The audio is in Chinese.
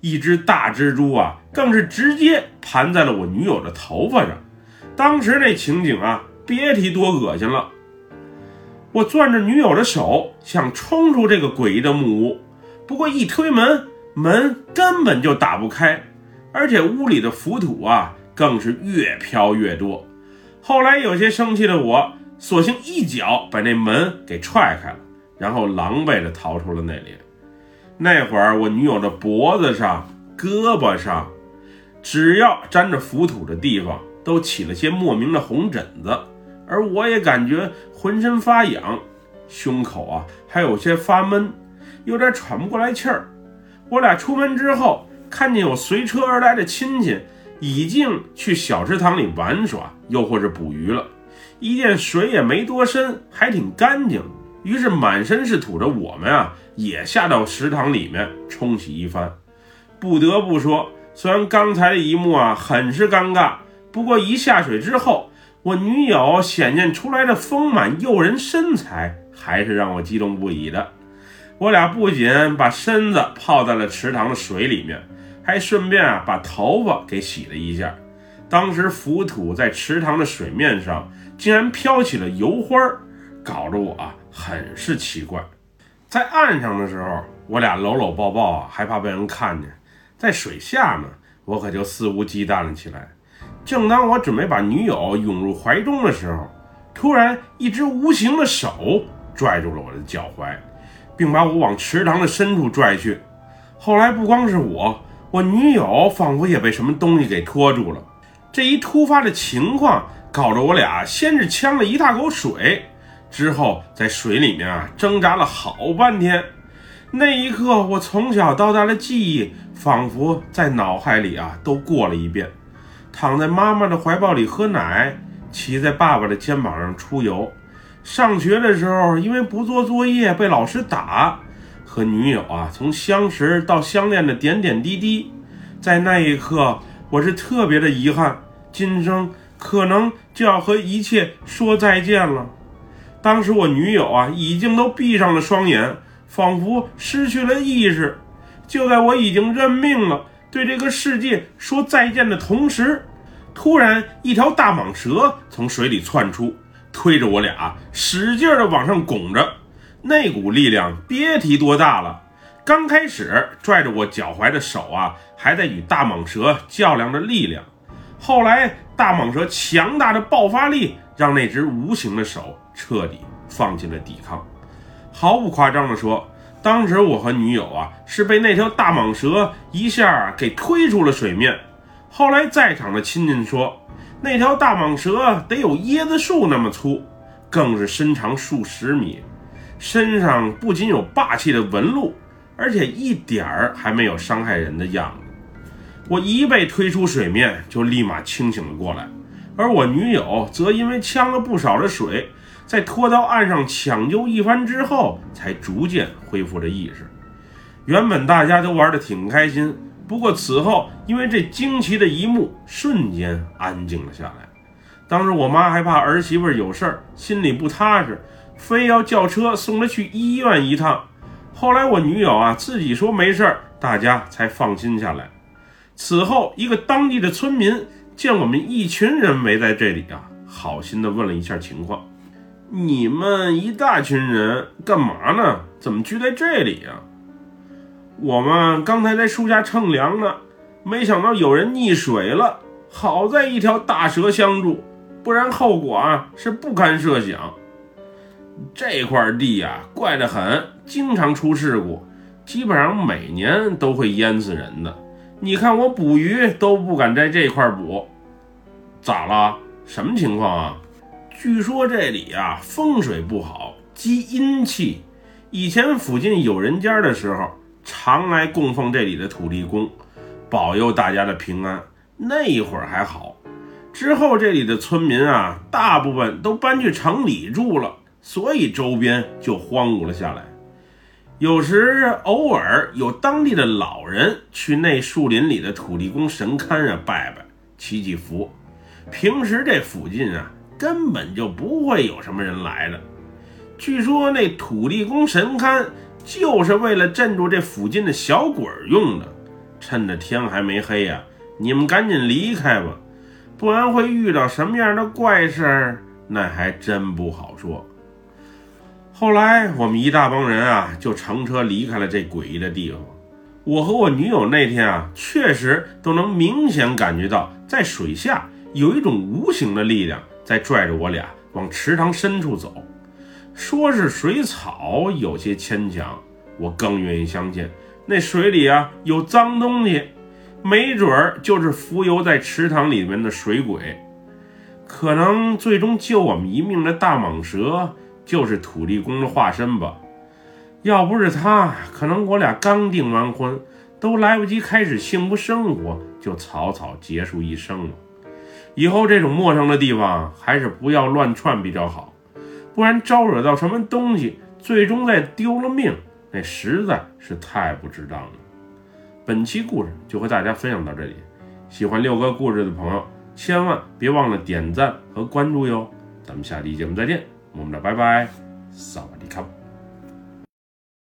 一只大蜘蛛啊，更是直接盘在了我女友的头发上。当时那情景啊，别提多恶心了。我攥着女友的手，想冲出这个诡异的木屋，不过一推门，门根本就打不开，而且屋里的浮土啊，更是越飘越多。后来有些生气的我，索性一脚把那门给踹开了，然后狼狈地逃出了那里。那会儿，我女友的脖子上、胳膊上，只要沾着浮土的地方，都起了些莫名的红疹子。而我也感觉浑身发痒，胸口啊还有些发闷，有点喘不过来气儿。我俩出门之后，看见有随车而来的亲戚已经去小池塘里玩耍，又或是捕鱼了。一见水也没多深，还挺干净，于是满身是土的我们啊，也下到池塘里面冲洗一番。不得不说，虽然刚才的一幕啊很是尴尬，不过一下水之后。我女友显现出来的丰满诱人身材，还是让我激动不已的。我俩不仅把身子泡在了池塘的水里面，还顺便啊把头发给洗了一下。当时浮土在池塘的水面上竟然飘起了油花，搞得我啊很是奇怪。在岸上的时候，我俩搂搂抱抱啊，还怕被人看见；在水下呢，我可就肆无忌惮了起来。正当我准备把女友拥入怀中的时候，突然一只无形的手拽住了我的脚踝，并把我往池塘的深处拽去。后来不光是我，我女友仿佛也被什么东西给拖住了。这一突发的情况搞得我俩先是呛了一大口水，之后在水里面啊挣扎了好半天。那一刻，我从小到大的记忆仿佛在脑海里啊都过了一遍。躺在妈妈的怀抱里喝奶，骑在爸爸的肩膀上出游，上学的时候因为不做作业被老师打，和女友啊从相识到相恋的点点滴滴，在那一刻我是特别的遗憾，今生可能就要和一切说再见了。当时我女友啊已经都闭上了双眼，仿佛失去了意识。就在我已经认命了。对这个世界说再见的同时，突然一条大蟒蛇从水里窜出，推着我俩使劲的往上拱着。那股力量别提多大了。刚开始拽着我脚踝的手啊，还在与大蟒蛇较量着力量。后来大蟒蛇强大的爆发力，让那只无形的手彻底放弃了抵抗。毫不夸张地说。当时我和女友啊是被那条大蟒蛇一下给推出了水面。后来在场的亲戚说，那条大蟒蛇得有椰子树那么粗，更是身长数十米，身上不仅有霸气的纹路，而且一点儿还没有伤害人的样子。我一被推出水面，就立马清醒了过来，而我女友则因为呛了不少的水。在拖到岸上抢救一番之后，才逐渐恢复了意识。原本大家都玩得挺开心，不过此后因为这惊奇的一幕，瞬间安静了下来。当时我妈还怕儿媳妇有事儿，心里不踏实，非要叫车送她去医院一趟。后来我女友啊自己说没事儿，大家才放心下来。此后，一个当地的村民见我们一群人围在这里啊，好心的问了一下情况。你们一大群人干嘛呢？怎么聚在这里呀？我们刚才在树下乘凉呢，没想到有人溺水了。好在一条大蛇相助，不然后果啊是不堪设想。这块地呀怪得很，经常出事故，基本上每年都会淹死人的。你看我捕鱼都不敢在这块捕，咋了？什么情况啊？据说这里啊风水不好，积阴气。以前附近有人家的时候，常来供奉这里的土地公，保佑大家的平安。那一会儿还好，之后这里的村民啊，大部分都搬去城里住了，所以周边就荒芜了下来。有时偶尔有当地的老人去那树林里的土地公神龛啊拜拜，祈祈福。平时这附近啊。根本就不会有什么人来的。据说那土地公神龛就是为了镇住这附近的小鬼用的。趁着天还没黑呀，你们赶紧离开吧，不然会遇到什么样的怪事儿，那还真不好说。后来我们一大帮人啊，就乘车离开了这诡异的地方。我和我女友那天啊，确实都能明显感觉到，在水下有一种无形的力量在拽着我俩往池塘深处走。说是水草有些牵强，我更愿意相信那水里啊有脏东西，没准儿就是浮游在池塘里面的水鬼，可能最终救我们一命的大蟒蛇。就是土地公的化身吧？要不是他，可能我俩刚订完婚，都来不及开始幸福生活，就草草结束一生了。以后这种陌生的地方，还是不要乱窜比较好，不然招惹到什么东西，最终再丢了命，那实在是太不值当了。本期故事就和大家分享到这里，喜欢六哥故事的朋友，千万别忘了点赞和关注哟。咱们下期节目再见。我们来拜拜萨瓦迪卡。